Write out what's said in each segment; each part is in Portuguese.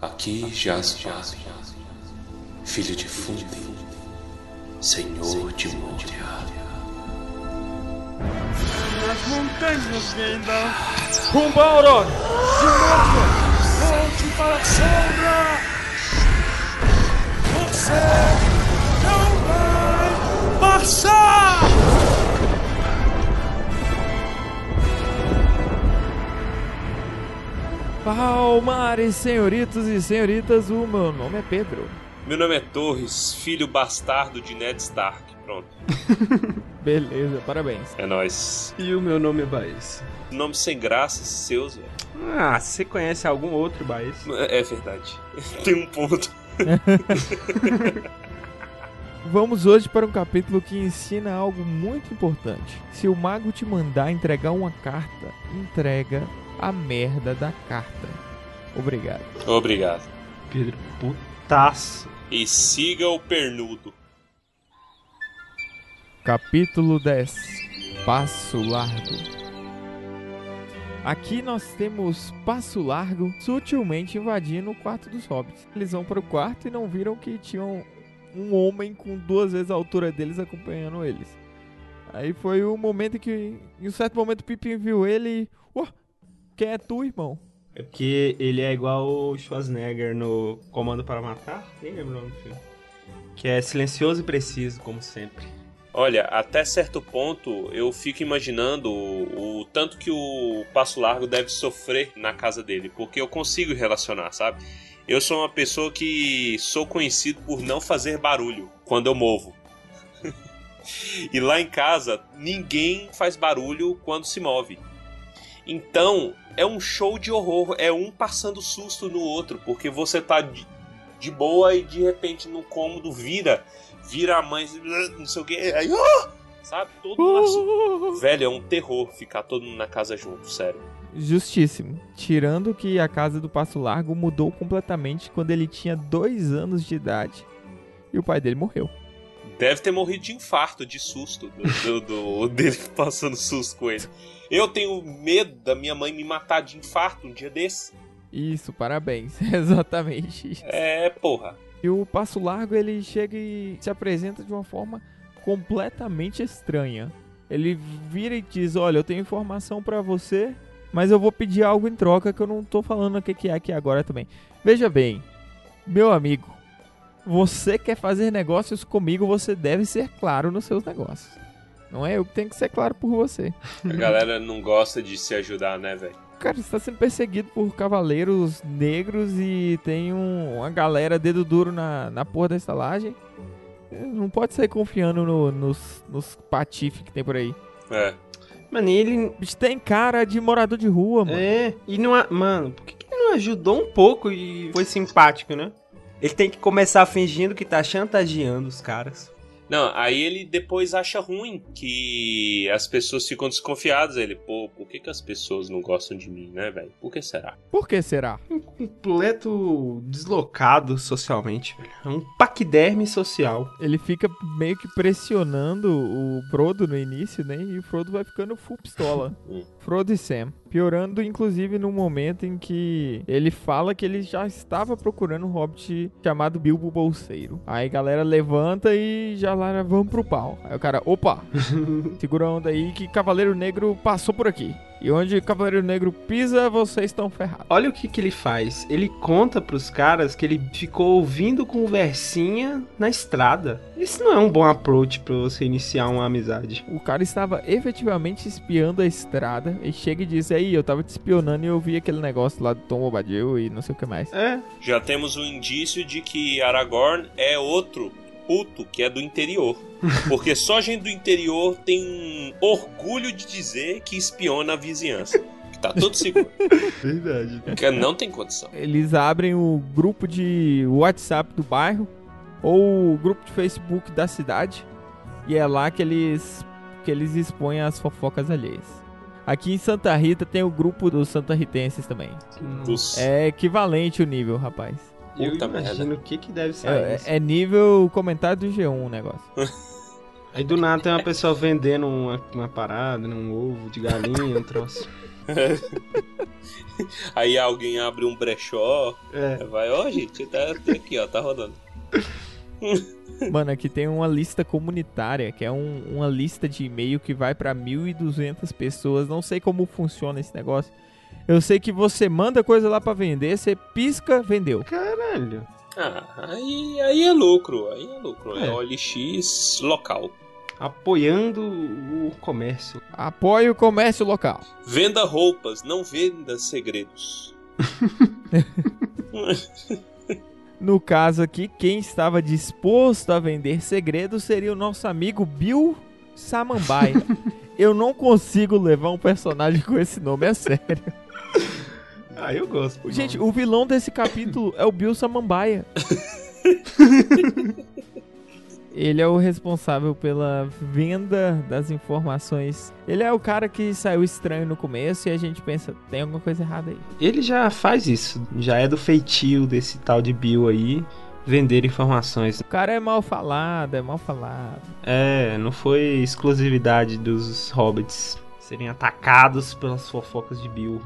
Aqui jaz Vale, filho de Fundem, senhor de Moria. Nas montanhas Gandalf, rumo a Aurora, de novo, volte para a sombra! Você não vai passar! Palmares, senhoritos e senhoritas, o meu nome é Pedro. Meu nome é Torres, filho bastardo de Ned Stark. Pronto. Beleza, parabéns. É nóis. E o meu nome é Baez. Nome sem graça, seus, velho. Ah, você conhece algum outro Baez? É, é verdade. Tem um ponto. Vamos hoje para um capítulo que ensina algo muito importante. Se o mago te mandar entregar uma carta, entrega a merda da carta. Obrigado. Obrigado. Pedro, putaço. E siga o pernudo. Capítulo 10 Passo Largo Aqui nós temos Passo Largo sutilmente invadindo o quarto dos hobbits. Eles vão para o quarto e não viram que tinham um homem com duas vezes a altura deles acompanhando eles. Aí foi o momento que, em um certo momento, o Pippin viu ele e. Ué, quem é tu, irmão? É porque ele é igual o Schwarzenegger no Comando para Matar. Nem lembro o nome do filme. Que é silencioso e preciso, como sempre. Olha, até certo ponto eu fico imaginando o, o, tanto que o Passo Largo deve sofrer na casa dele, porque eu consigo relacionar, sabe? Eu sou uma pessoa que sou conhecido por não fazer barulho quando eu movo. e lá em casa, ninguém faz barulho quando se move. Então, é um show de horror, é um passando susto no outro, porque você tá de, de boa e de repente no cômodo vira vira a mãe, não sei o que, aí, oh! sabe? Todo mundo. Velho, é um terror ficar todo mundo na casa junto, sério. Justíssimo. Tirando que a casa do Passo Largo mudou completamente quando ele tinha dois anos de idade e o pai dele morreu. Deve ter morrido de infarto, de susto, do, do, do dele passando susto com ele. Eu tenho medo da minha mãe me matar de infarto um dia desse. Isso, parabéns. Exatamente isso. É, porra. E o Passo Largo ele chega e se apresenta de uma forma completamente estranha. Ele vira e diz: Olha, eu tenho informação para você, mas eu vou pedir algo em troca que eu não tô falando o que, que é aqui agora também. Veja bem, meu amigo, você quer fazer negócios comigo, você deve ser claro nos seus negócios. Não é eu que tenho que ser claro por você. A galera não gosta de se ajudar, né, velho? Cara, você tá sendo perseguido por cavaleiros negros e tem um, uma galera dedo duro na, na porra da estalagem. Não pode sair confiando no, nos, nos patife que tem por aí. É. Mano, e ele. Bicho tem cara de morador de rua, mano. É, e não. a- Mano, por que, que ele não ajudou um pouco e foi simpático, né? Ele tem que começar fingindo que tá chantageando os caras. Não, aí ele depois acha ruim que as pessoas ficam desconfiadas. Ele, pô, por que, que as pessoas não gostam de mim, né, velho? Por que será? Por que será? Completo deslocado socialmente, velho. É um paquiderme social. Ele fica meio que pressionando o Frodo no início, né? E o Frodo vai ficando full pistola. Hum. Frodo e Sam. Piorando, inclusive, no momento em que ele fala que ele já estava procurando um hobbit chamado Bilbo Bolseiro. Aí a galera levanta e já lá vamos pro pau. Aí o cara, opa, segura a onda aí que Cavaleiro Negro passou por aqui. E onde Cavaleiro Negro pisa, vocês estão ferrados. Olha o que, que ele faz. Ele conta pros caras que ele ficou ouvindo conversinha na estrada. Isso não é um bom approach pra você iniciar uma amizade. O cara estava efetivamente espiando a estrada e chega e diz: Aí, eu tava te espionando e eu vi aquele negócio lá do Tom Bobadil e não sei o que mais. É, Já temos um indício de que Aragorn é outro puto que é do interior. Porque só gente do interior tem orgulho de dizer que espiona a vizinhança. Que tá tudo seguro. verdade. Porque não tem condição. Eles abrem o grupo de WhatsApp do bairro ou o grupo de Facebook da cidade e é lá que eles que eles expõem as fofocas alheias. Aqui em Santa Rita tem o grupo dos santarritenses também. Dos- É equivalente o nível, rapaz. Eu Puta imagino o que que deve ser É, isso. é nível comentário do G1 o negócio. Aí do nada tem uma pessoa vendendo uma, uma parada, um ovo de galinha, um troço. Aí alguém abre um brechó, É. vai, ó, gente, tá, tá aqui, ó, tá rodando. Mano, aqui tem uma lista comunitária, que é um- uma lista de e-mail que vai pra 1.200 pessoas. Não sei como funciona esse negócio. Eu sei que você manda coisa lá pra vender, você pisca, vendeu. Caralho. Ah, aí, aí é lucro, aí é lucro. É, É. OLX local. Apoiando o comércio. Apoie o comércio local. Venda roupas, não venda segredos. No caso aqui, quem estava disposto a vender segredos seria o nosso amigo Bill Samambaia. Eu não consigo levar um personagem com esse nome a sério. Ah, eu gosto. Gente, o vilão desse capítulo é o Bill Samambaia. Ele é o responsável pela venda das informações. Ele é o cara que saiu estranho no começo e a gente pensa, tem alguma coisa errada aí. ele já faz isso. Já é do feitio desse tal de Bill aí. Vender informações. O cara é mal falado, é mal falado. É, não foi exclusividade dos hobbits serem atacados pelas fofocas de Bill.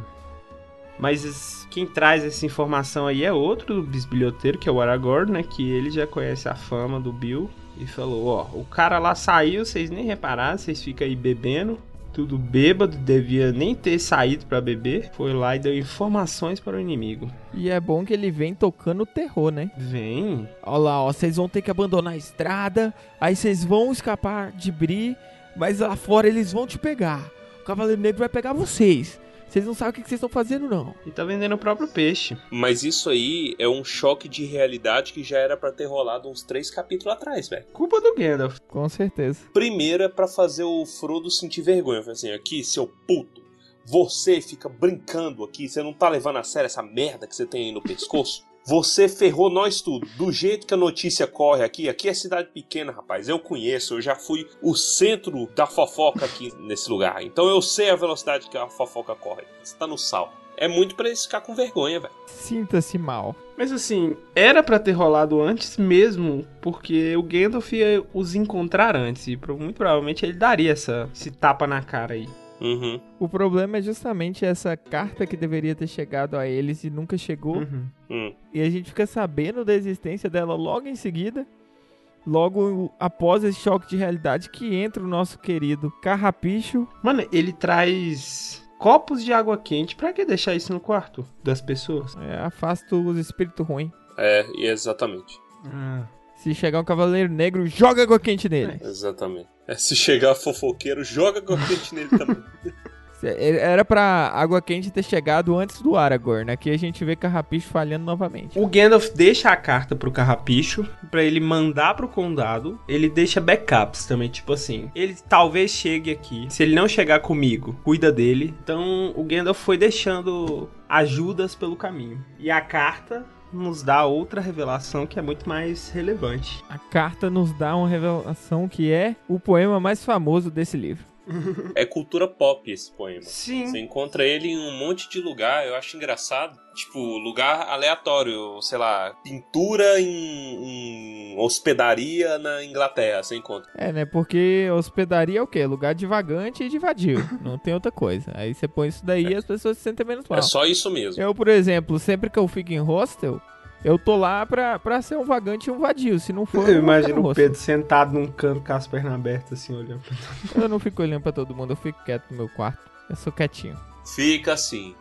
Mas quem traz essa informação aí é outro bisbilhoteiro, que é o Aragorn, né? Que ele já conhece a fama do Bill. E falou, ó, o cara lá saiu, vocês nem repararam, vocês ficam aí bebendo. Tudo bêbado, devia nem ter saído pra beber. Foi lá e deu informações para o inimigo. E é bom que ele vem tocando terror, né? Vem. Olha lá, ó, vocês vão ter que abandonar a estrada, aí vocês vão escapar de Bri, mas lá fora eles vão te pegar. O Cavaleiro Negro vai pegar vocês. Vocês não sabem o que vocês estão fazendo, não. E tá vendendo o próprio peixe. Mas isso aí é um choque de realidade que já era pra ter rolado uns três capítulos atrás, velho. Culpa do Gandalf. Com certeza. Primeiro é pra fazer o Frodo sentir vergonha. Falei assim, aqui, seu puto, você fica brincando aqui, você não tá levando a sério essa merda que você tem aí no pescoço? Você ferrou nós tudo. Do jeito que a notícia corre aqui, aqui é cidade pequena, rapaz. Eu conheço, eu já fui o centro da fofoca aqui nesse lugar. Então eu sei a velocidade que a fofoca corre. Você tá no sal. É muito pra eles ficar com vergonha, velho. Sinta-se mal. Mas assim, era pra ter rolado antes mesmo, porque o Gandalf ia os encontrar antes. E muito provavelmente ele daria essa, esse tapa na cara aí. Uhum. O problema é justamente essa carta que deveria ter chegado a eles e nunca chegou. Uhum. Hum. E a gente fica sabendo da existência dela logo em seguida. Logo após esse choque de realidade que entra o nosso querido Carrapicho. Mano, ele traz copos de água quente. Pra que deixar isso no quarto das pessoas? É, afasta os espíritos ruins. É, exatamente. Se chegar um cavaleiro negro, joga água quente nele. Exatamente. É, se chegar fofoqueiro, joga corrente nele também. É, Era pra água quente ter chegado antes do Aragorn. Aqui a gente vê Carrapicho falhando novamente. O Gandalf deixa a carta pro Carrapicho pra ele mandar pro condado. Ele deixa backups também, tipo assim. Ele talvez chegue aqui. Se ele não chegar comigo, cuida dele. Então o Gandalf foi deixando ajudas pelo caminho. E a carta nos dá outra revelação que é muito mais relevante. A carta nos dá uma revelação que é o poema mais famoso desse livro. É cultura pop esse poema. Sim. Você encontra ele em um monte de lugar, eu acho engraçado. Tipo, lugar aleatório, sei lá, pintura em, em hospedaria na Inglaterra, você encontra. É, né? Porque hospedaria é o quê? Lugar de vagante e de vadio. Não tem outra coisa. Aí você põe isso daí e as pessoas se sentem menos mal. É só isso mesmo. Eu, por exemplo, sempre que eu fico em hostel, eu tô lá pra, pra ser um vagante e um vadio. Se não for, Eu eu, imagino no o. Pedro sentado num canto com as pernas abertas, assim, olhando. Eu não fico olhando pra todo mundo, eu fico quieto no meu quarto. Eu sou quietinho. Fica assim.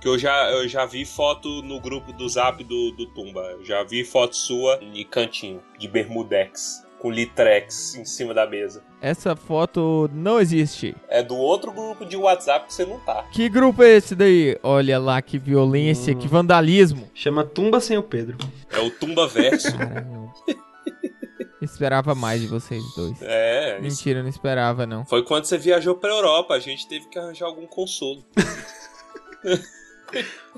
Que eu já, eu já vi foto no grupo do zap do, do Tumba. Eu já vi foto sua de cantinho, de bermudex, com litrex em cima da mesa. Essa foto não existe. É do outro grupo de WhatsApp que você não tá. Que grupo é esse daí? Olha lá que violência, Hum. que vandalismo. Chama Tumba Sem o Pedro. É o Tumba Verso. Caramba. Esperava mais de vocês dois. é, isso Mentira, não esperava não. Foi quando você viajou pra Europa, a gente teve que arranjar algum consolo.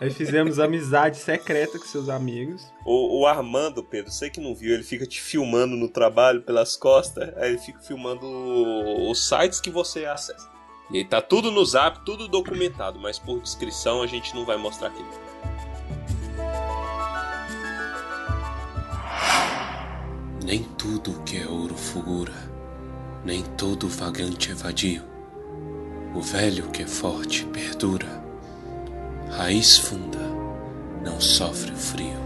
Aí fizemos amizade secreta com seus amigos. O, o Armando, Pedro, sei que não viu, ele fica te filmando no trabalho pelas costas, aí ele fica filmando os sites que você acessa. E aí tá tudo no zap, tudo documentado, mas por descrição a gente não vai mostrar aqui. Nem tudo que é ouro fulgura, nem todo vagante é vadio. O velho que é forte perdura, Raiz funda, não sofre o frio.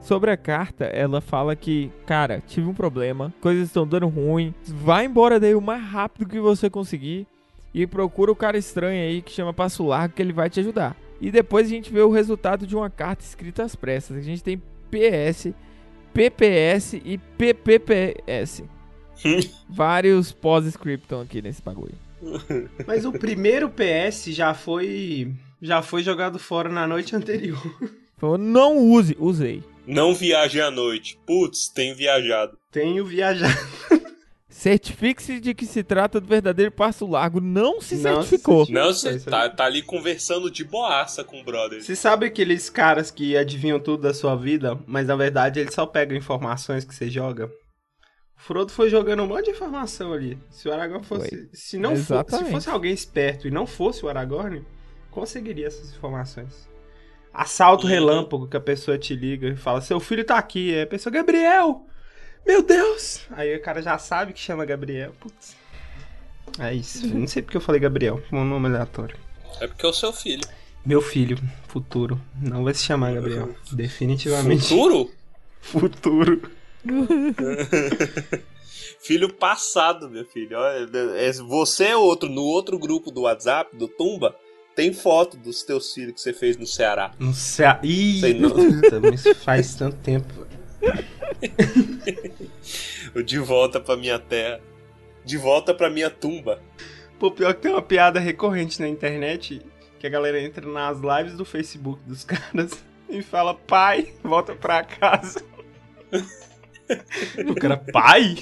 Sobre a carta, ela fala que, cara, tive um problema, coisas estão dando ruim, vai embora daí o mais rápido que você conseguir e procura o cara estranho aí que chama Passo Largo que ele vai te ajudar. E depois a gente vê o resultado de uma carta escrita às pressas. A gente tem PS, PPS e PPPS. Vários pós-scriptum aqui nesse bagulho. Mas o primeiro PS já foi já foi jogado fora na noite anterior. Falou, não use. Usei. Não viaje à noite. Putz, tenho viajado. Tenho viajado. Certifique-se de que se trata do verdadeiro passo largo. Não se Não se certificou. certificou. Não, você tá, tá ali conversando de boaça com o brother. Você sabe aqueles caras que adivinham tudo da sua vida, mas na verdade eles só pegam informações que você joga? Frodo foi jogando um monte de informação ali. Se o Aragorn fosse. Foi. Se não fosse, se fosse alguém esperto e não fosse o Aragorn, conseguiria essas informações. Assalto Uhum. relâmpago que a pessoa te liga e fala: Seu filho tá aqui. Aí a pessoa, Gabriel! Meu Deus! Aí o cara já sabe que chama Gabriel. Putz. É isso. Não sei porque eu falei Gabriel. Um nome aleatório. É porque é o seu filho. Meu filho, futuro. Não vai se chamar Gabriel. Definitivamente. Futuro? Futuro. Filho passado, meu filho. Olha, é- você é outro. No outro grupo do WhatsApp, do Tumba, tem foto dos teus filhos que você fez no Ceará. No céu. Ih, não. puta, mas faz tanto tempo. O De volta pra minha terra. De volta pra minha tumba. Pô, pior que tem uma piada recorrente na internet que a galera entra nas lives do Facebook dos caras e fala: pai, volta pra casa. O cara, pai?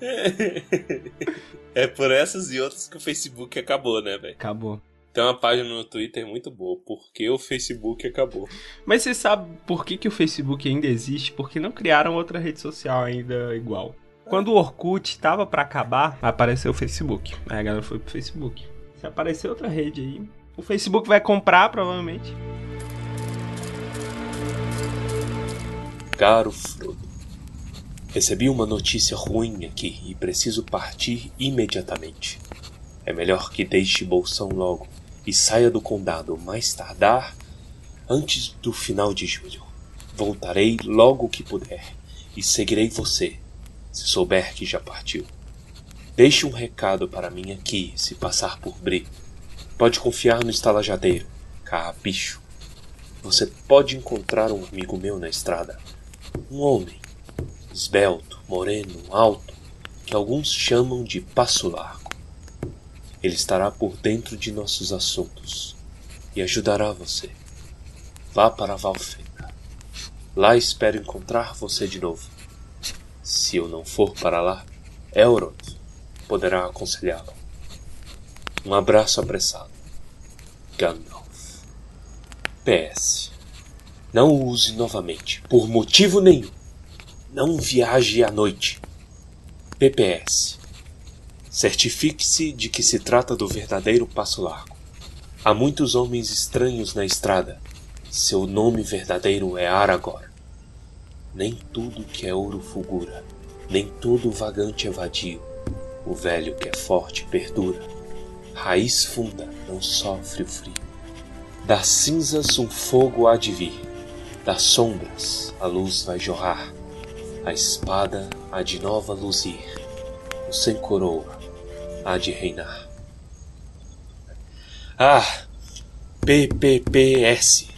É por essas e outras que o Facebook acabou, né, velho? Acabou. Tem uma página no Twitter muito boa. Por que o Facebook acabou? Mas você sabe por que, que o Facebook ainda existe? Porque não criaram outra rede social ainda igual. Quando o Orkut tava pra acabar, apareceu o Facebook. Aí a galera foi pro Facebook. Se aparecer outra rede aí, o Facebook vai comprar provavelmente. Caro Frodo, recebi uma notícia ruim aqui e preciso partir imediatamente. É melhor que deixe Bolsão logo e saia do condado mais tardar antes do final de julho. Voltarei logo que puder e seguirei você, se souber que já partiu. Deixe um recado para mim aqui, se passar por Bri. Pode confiar no estalajadeiro, carrapicho. Você pode encontrar um amigo meu na estrada. Um homem, esbelto, moreno, alto, que alguns chamam de passo largo. Ele estará por dentro de nossos assuntos e ajudará você. Vá para Valfenda. Lá espero encontrar você de novo. Se eu não for para lá, Elrond poderá aconselhá-lo. Um abraço apressado. Gandalf. PS. Não o use novamente, por motivo nenhum. Não viaje à noite. PPS. Certifique-se de que se trata do verdadeiro Passo Largo. Há muitos homens estranhos na estrada. Seu nome verdadeiro é Aragorn. Nem tudo que é ouro fulgura, nem todo vagante é vadio. O velho que é forte perdura. Raiz funda não sofre o frio. Das cinzas um fogo há de vir, das sombras a luz vai jorrar, a espada há de nova luzir, o sem coroa há de reinar. Ah, PPPS.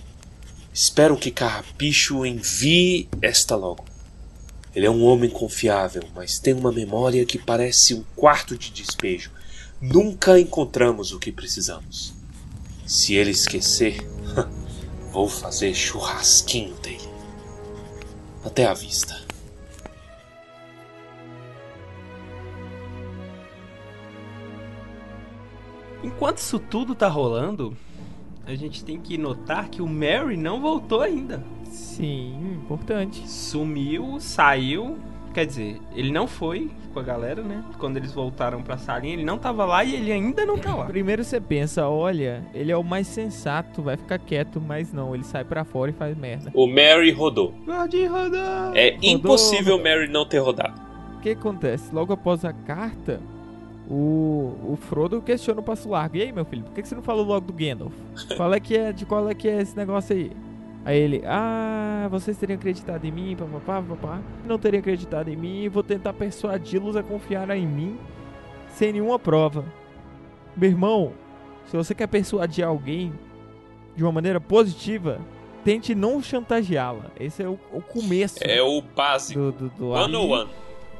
Espero que Carrapicho envie esta logo. Ele é um homem confiável, mas tem uma memória que parece um quarto de despejo. Nunca encontramos o que precisamos. Se ele esquecer, vou fazer churrasquinho dele. Até a vista. Enquanto isso tudo tá rolando, a gente tem que notar que o Mary não voltou ainda. Sim, importante. Sumiu, saiu. Quer dizer, ele não foi com a galera, né? Quando eles voltaram pra salinha, ele não tava lá e ele ainda não tá lá. Primeiro você pensa, olha, ele é o mais sensato, vai ficar quieto, mas não, ele sai pra fora e faz merda. O Mary rodou. Pode rodar. É Rodou, impossível o rodou. Mary não ter rodado. O que acontece? Logo após a carta, o, o Frodo questiona o Passo Largo. E aí, meu filho, por que que você não falou logo do Gandalf? Qual é que é, de qual é que é esse negócio aí? Aí ele, ah, vocês teriam acreditado em mim, papapá, papapá. Não teriam acreditado em mim, vou tentar persuadi-los a confiar em mim sem nenhuma prova. Meu irmão, se você quer persuadir alguém de uma maneira positiva, tente não chantageá-la. Esse é o, o começo É o básico. do, do, do One on one.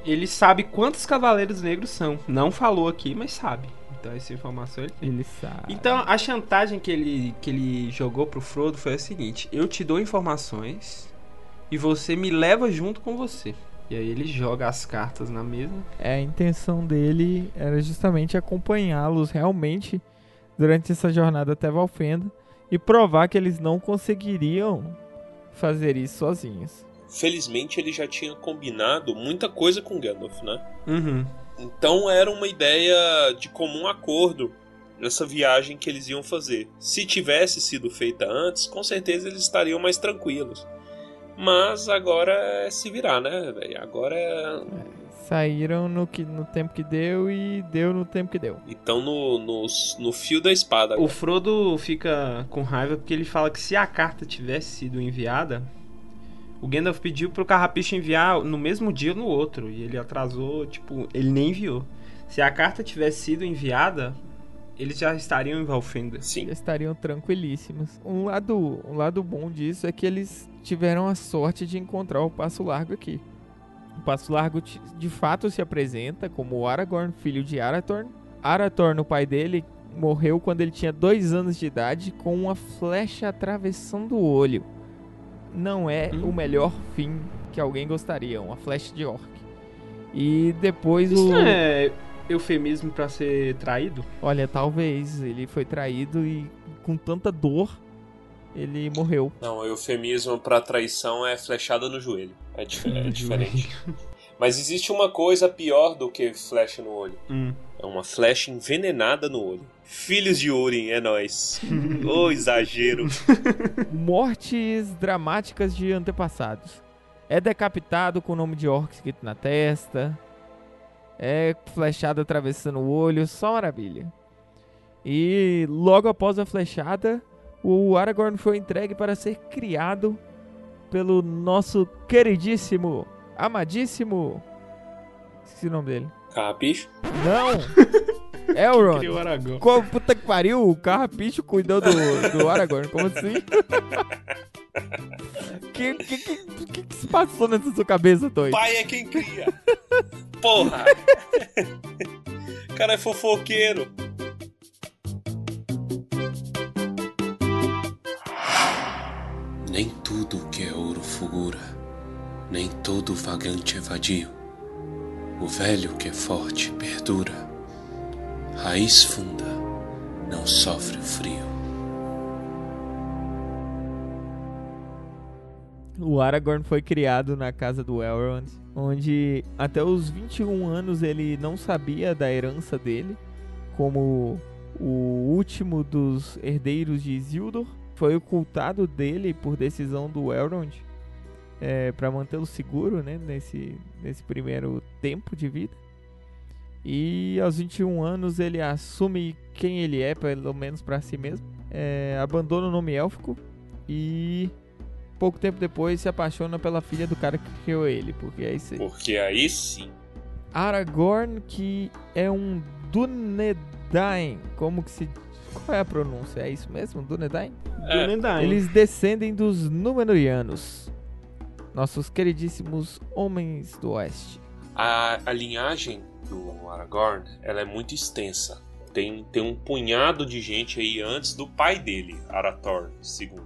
Ele sabe quantos cavaleiros negros são. Não falou aqui, mas sabe. Então essa informação ele tem. Ele sabe. Então a chantagem que ele, que ele jogou pro Frodo foi a seguinte: eu te dou informações e você me leva junto com você. E aí ele joga as cartas na mesa. É, a intenção dele era justamente acompanhá-los realmente durante essa jornada até Valfenda e provar que eles não conseguiriam fazer isso sozinhos. Felizmente ele já tinha combinado muita coisa com Gandalf, né? Uhum. Então era uma ideia de comum acordo essa viagem que eles iam fazer. Se tivesse sido feita antes, com certeza eles estariam mais tranquilos. Mas agora é se virar, né, velho? Agora é. Saíram no, que, no tempo que deu e deu no tempo que deu. Então no, no, no fio da espada. O Frodo fica com raiva porque ele fala que se a carta tivesse sido enviada, o Gandalf pediu pro Carrapicho enviar no mesmo dia ou no outro. E ele atrasou, tipo, ele nem enviou. Se a carta tivesse sido enviada, eles já estariam em Valfenda. Sim. Eles estariam tranquilíssimos. Um lado, um lado bom disso é que eles tiveram a sorte de encontrar o Passo Largo aqui. O Passo Largo de fato se apresenta como o Aragorn, filho de Arathorn. Arathorn, o pai dele, morreu quando ele tinha dois anos de idade com uma flecha atravessando o olho. Não é Hum. o melhor fim que alguém gostaria, uma flecha de orc. E depois Isso o... não é eufemismo pra ser traído? Olha, talvez ele foi traído e com tanta dor ele morreu. Não, eufemismo pra traição é flechada no joelho. É, dif- é diferente. Mas existe uma coisa pior do que flecha no olho. Hum. É uma flecha envenenada no olho. Filhos de Urim, é nóis. Ô, exagero. Mortes dramáticas de antepassados. É decapitado com o nome de orc escrito na testa. É flechado atravessando o olho, só maravilha. E logo após a flechada, o Aragorn foi entregue para ser criado pelo nosso queridíssimo, amadíssimo. Esqueci o nome dele. Carrapicho? Não! Elrond. Criou Aragorn. Como puta que pariu, o Carrapicho cuidou do, do Aragorn, como assim? que, que, que, que, que se passou nessa sua cabeça, Toy? Pai é quem cria. Porra. cara é fofoqueiro. Nem tudo que é ouro fulgura, nem todo vagante é vadio. O velho que é forte perdura, raiz funda, não sofre o frio. O Aragorn foi criado na casa do Elrond, onde até os 21 anos ele não sabia da herança dele, como o último dos herdeiros de Isildur. Foi ocultado dele por decisão do Elrond é, para mantê-lo seguro né, nesse, nesse primeiro tempo de vida. E aos 21 anos ele assume quem ele é, pelo menos para si mesmo. É, abandona o nome élfico e pouco tempo depois se apaixona pela filha do cara que criou ele, porque é isso aí. Porque aí sim. Aragorn, que é um Dunedain, como que se... Qual é a pronúncia? É isso mesmo? Dunedain? É, Dúnedain. Eles descendem dos Númenóreanos, nossos queridíssimos homens do oeste. A, a linhagem do Aragorn ela é muito extensa. Tem, tem um punhado de gente aí antes do pai dele, Arathorn II.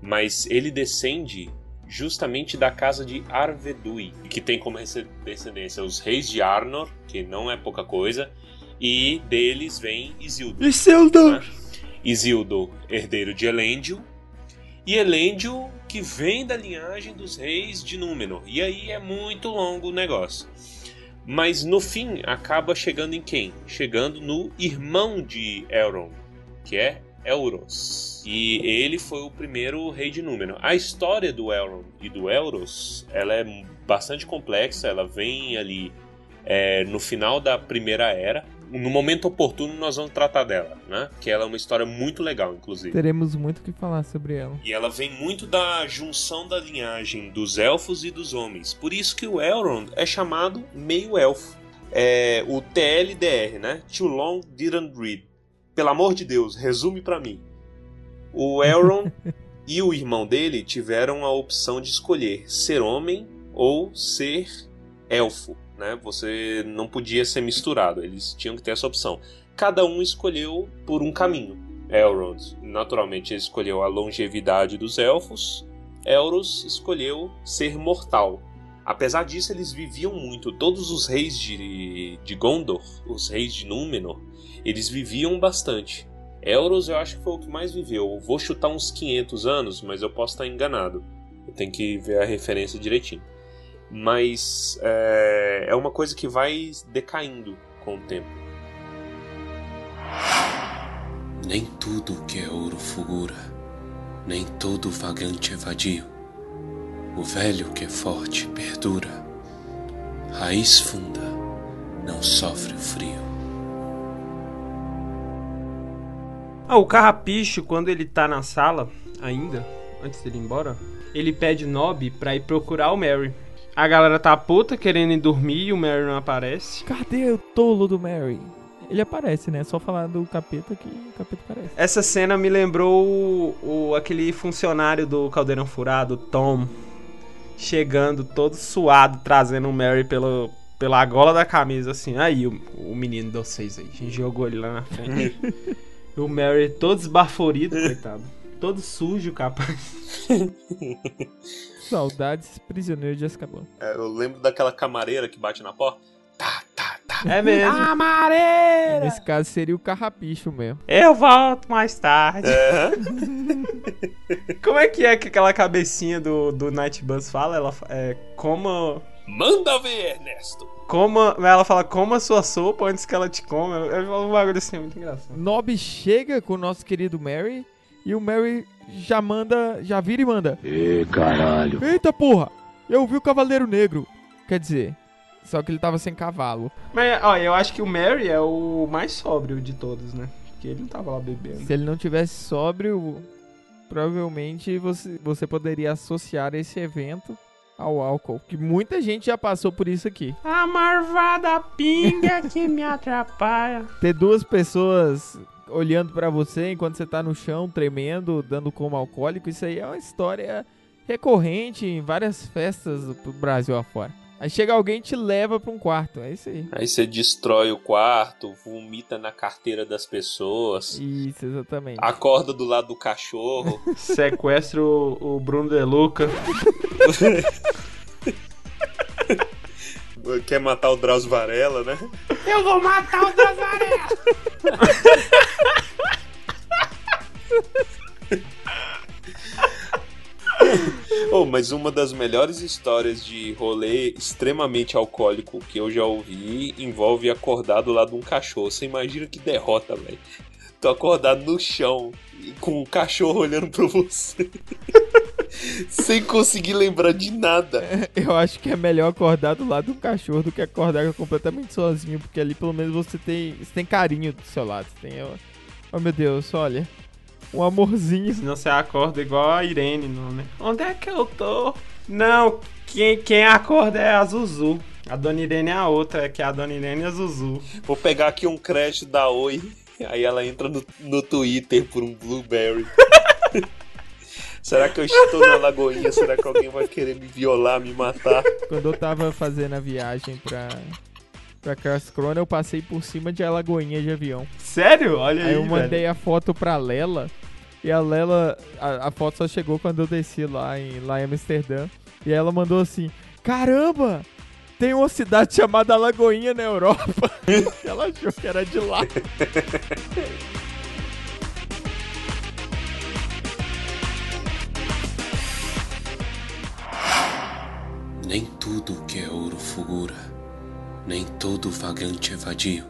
Mas ele descende justamente da casa de Arvedui, que tem como descendência os reis de Arnor, que não é pouca coisa, e deles vem Isildur. Isildur! Isildur, herdeiro de Elendil, e Elendil, que vem da linhagem dos reis de Númenor. E aí é muito longo o negócio. Mas no fim acaba chegando em quem? Chegando no irmão de Elrond, que é Elros. E ele foi o primeiro rei de Númenor. A história do Elrond e do Elros, ela é bastante complexa, ela vem ali é, no final da Primeira Era. No momento oportuno nós vamos tratar dela, né? Que ela é uma história muito legal, inclusive. Teremos muito o que falar sobre ela. E ela vem muito da junção da linhagem dos elfos e dos homens. Por isso que o Elrond é chamado meio elfo. É o TLDR, né? Too long didn't read. Pelo amor de Deus, resume para mim. O Elrond e o irmão dele tiveram a opção de escolher ser homem ou ser elfo né? Você não podia ser misturado, eles tinham que ter essa opção. Cada um escolheu por um caminho. Elrond, naturalmente, escolheu a longevidade dos elfos. Elros escolheu ser mortal. Apesar disso, eles viviam muito. Todos os reis de, de Gondor, os reis de Númenor, eles viviam bastante. Elros eu acho que foi o que mais viveu. vou chutar uns 500 anos, mas eu posso estar enganado. Eu tenho que ver a referência direitinho mas é, é uma coisa que vai decaindo com o tempo. Nem tudo que é ouro fulgura, nem todo vagante é vadio. O velho que é forte perdura, raiz funda, não sofre o frio. Ah, o carrapicho, quando ele tá na sala, ainda, antes dele ir embora, ele pede Nob pra ir procurar o Mary. A galera tá puta querendo ir dormir e o Mary não aparece. Cadê o tolo do Mary? Ele aparece, né? Só falar do capeta que o capeta aparece. Essa cena me lembrou o, o aquele funcionário do Caldeirão Furado, Tom, chegando todo suado, trazendo o Mary pelo, pela gola da camisa, assim. Aí o, o menino de vocês aí. A gente jogou ele lá na frente. o Mary todo esbaforido, coitado. Todo sujo, capaz. Saudades prisioneiro de Azkaban. É, eu lembro daquela camareira que bate na porta. Tá, tá, tá. É mesmo. Camareira! Nesse caso seria o carrapicho mesmo. Eu volto mais tarde. É. Como é que é que aquela cabecinha do, do Night Bus fala? Ela é como. Manda ver, Ernesto! Coma, ela fala, coma sua sopa antes que ela te coma. É um bagulho assim, muito engraçado. Nob chega com o nosso querido Mary e o Mary já manda, já vira e manda. Ê, caralho. Eita porra, eu vi o Cavaleiro Negro. Quer dizer, só que ele tava sem cavalo. Mas, ó, eu acho que o Mary é o mais sóbrio de todos, né? Porque ele não tava lá bebendo. Se ele não tivesse sóbrio, provavelmente você, você poderia associar esse evento ao álcool. Que muita gente já passou por isso aqui. A marvada pinga que me atrapalha. Ter duas pessoas olhando para você enquanto você tá no chão, tremendo, dando como alcoólico, isso aí é uma história recorrente em várias festas do Brasil afora. Aí chega alguém e te leva pra um quarto, é isso aí. Aí você destrói o quarto, vomita na carteira das pessoas. Isso, exatamente. Acorda do lado do cachorro. Sequestra o, o Bruno De Luca. Quer matar o Drauzio Varela, né? Eu vou matar o Drauzio Varela! oh, mas uma das melhores histórias de rolê extremamente alcoólico que eu já ouvi envolve acordar do lado de um cachorro. Você imagina que derrota, velho. Tô acordado no chão com um cachorro olhando pra você. Sem conseguir lembrar de nada. Eu acho que é melhor acordar do lado do cachorro do que acordar completamente sozinho, porque ali pelo menos você tem, você tem carinho do seu lado. Tem, oh meu Deus, olha. Um amorzinho. Senão você acorda igual a Irene, não, né? Onde é que eu tô? Não, quem, quem acorda é a Zuzu. A Dona Irene é a outra, que é a Dona Irene é a Zuzu. Vou pegar aqui um crédito da Oi. Aí ela entra no, no Twitter por um Blueberry. Será que eu estou na lagoinha? Será que alguém vai querer me violar, me matar? Quando eu tava fazendo a viagem pra, pra Crona, eu passei por cima de Alagoinha de avião. Sério? Olha aí, Aí eu mandei velho. a foto pra Lela. E a Lela, a, a, foto só chegou quando eu desci lá em, lá em Amsterdã. E ela mandou assim: Caramba! Tem uma cidade chamada Alagoinha na Europa. ela achou que era de lá. Nem tudo que é ouro fulgura, nem todo vagante é vadio.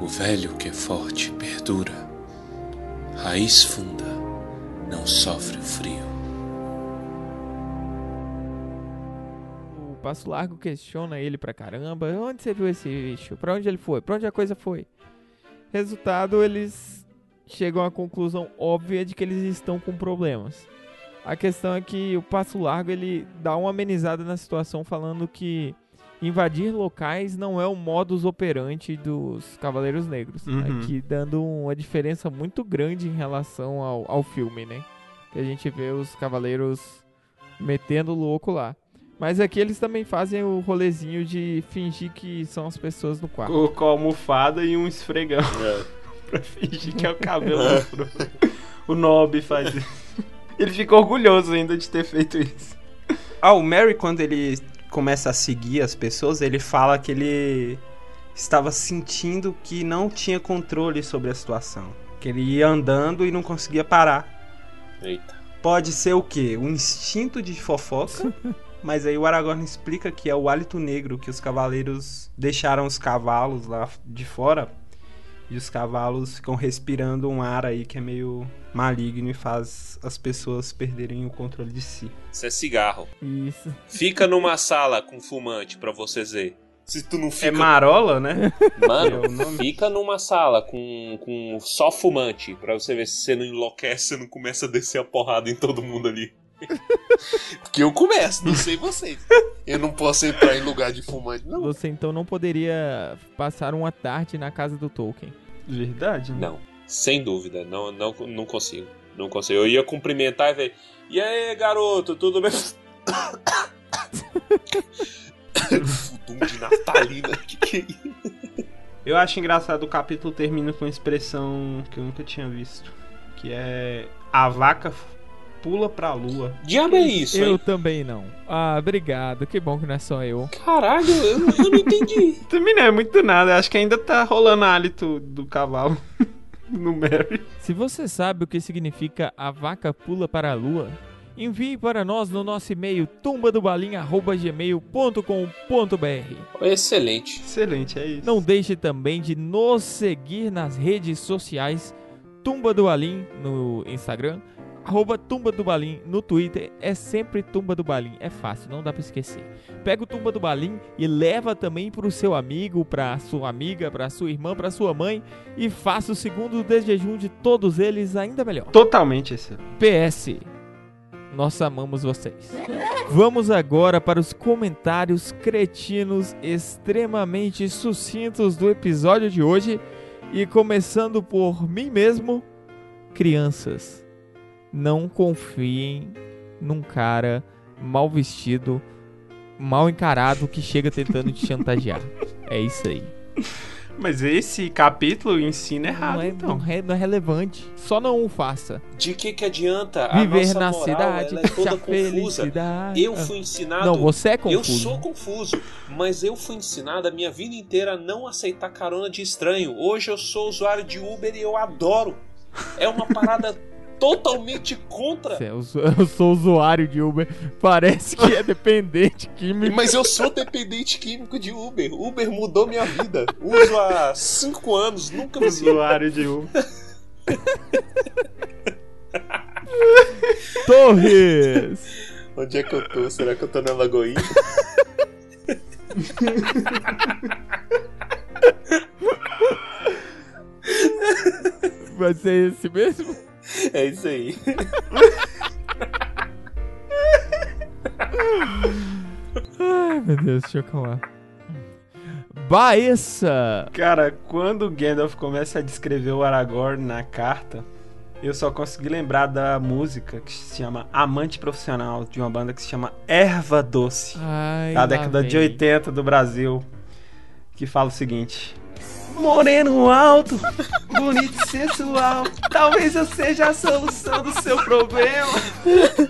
O velho que é forte perdura, raiz funda, não sofre o frio. O Passo Largo questiona ele pra caramba. Onde você viu esse bicho? Pra onde ele foi? Pra onde a coisa foi? Resultado, eles chegam à conclusão óbvia de que eles estão com problemas. A questão é que o Passo Largo ele dá uma amenizada na situação falando que invadir locais não é o modus operandi dos Cavaleiros Negros. Uhum. Aqui dando uma diferença muito grande em relação ao, ao filme, né? Que a gente vê os Cavaleiros metendo louco lá. Mas aqui eles também fazem o rolezinho de fingir que são as pessoas no quarto. Colocou a almofada e um esfregão É. pra fingir que é o cabelo afro. O Nob faz isso. Ele fica orgulhoso ainda de ter feito isso. Ah, o Mary, quando ele começa a seguir as pessoas, ele fala que ele estava sentindo que não tinha controle sobre a situação. Que ele ia andando e não conseguia parar. Eita. Pode ser o quê? Um instinto de fofoca? Mas aí o Aragorn explica que é o hálito negro que os cavaleiros deixaram os cavalos lá de fora. E os cavalos ficam respirando um ar aí que é meio maligno e faz as pessoas perderem o controle de si. Isso é cigarro. Isso. Fica numa sala com fumante pra vocês ver. Se tu não fica. É marola, né? Mano, É fica numa sala com, com só fumante pra você ver se você não enlouquece, você não começa a descer a porrada em todo mundo ali. Porque eu começo, não sei vocês. Eu não posso entrar em lugar de fumante, não. Você então não poderia passar uma tarde na casa do Tolkien. Verdade, né? Não, sem dúvida, não, não, não consigo. Não consigo. Eu ia cumprimentar e ver. E aí, garoto, tudo bem? Fudum de naftalina, que que é isso? Eu acho engraçado o capítulo termina com uma expressão que eu nunca tinha visto. Que é a vaca pula pra lua. Diabo é isso, eu hein? também não. Ah, obrigado. Que bom que não é só eu. Caralho, eu, não- eu não entendi. Também não é muito nada, acho que ainda tá rolando hálito do cavalo no Mary. Se você sabe o que significa a vaca pula para a lua, envie para nós no nosso e-mail tumbadobalim@gmail.com.br. Excelente. Excelente, é isso. Não deixe também de nos seguir nas redes sociais Tumba do Balim no Instagram, arroba Tumba do Balim no Twitter, é sempre Tumba do Balim, é fácil, não dá pra esquecer. Pega o Tumba do Balim e leva também pro seu amigo, pra sua amiga, pra sua irmã, pra sua mãe e faça o segundo desjejum de todos eles ainda melhor. Totalmente excelente. PS. Nós amamos vocês. Vamos agora para os comentários cretinos extremamente sucintos do episódio de hoje. E começando por mim mesmo, crianças, não confiem num cara mal vestido, mal encarado que chega tentando te chantagear. É isso aí. Mas esse capítulo ensina errado, Não é, então. não é- não é relevante. Só não o faça. De que que adianta? A Viver nossa na moral, cidade, ela é toda confusa. felicidade. Eu fui ensinado. Não, você é Eu confuso. sou confuso, mas eu fui ensinado a minha vida inteira a não aceitar carona de estranho. Hoje eu sou usuário de Uber e eu adoro. É uma parada totalmente contra. Eu sou, eu sou usuário de Uber. Parece que é dependente químico. Mas eu sou dependente químico de Uber. Uber mudou minha vida. Uso há 5 anos, nunca me Usuário de Uber. Torres! Onde é que eu tô? Será que eu tô na Lagoinha? Vai ser esse mesmo? É isso aí. Ai, meu Deus, deixa eu calmar. Baessa! Cara, quando o Gandalf começa a descrever o Aragorn na carta, eu só consegui lembrar da música que se chama Amante Profissional, de uma banda que se chama Erva Doce, Ai, da década de vem. 80 do Brasil, que fala o seguinte: Moreno alto, bonito e sensual, talvez eu seja a solução do seu problema.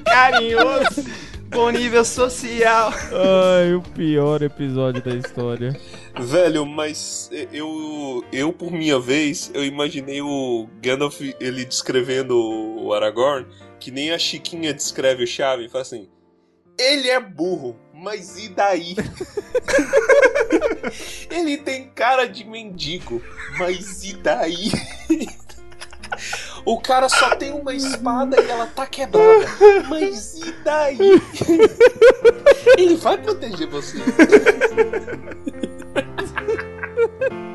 Carinhoso, bom nível social. Ai, o pior episódio da história. Velho, mas eu, eu por minha vez, eu imaginei o Gandalf ele descrevendo o Aragorn, que nem a Chiquinha descreve o Chave, e fala assim: Ele é burro, mas e daí? ele tem cara de mendigo, mas e daí? O cara só tem uma espada e ela tá quebrada. Mas e daí? Ele vai proteger você.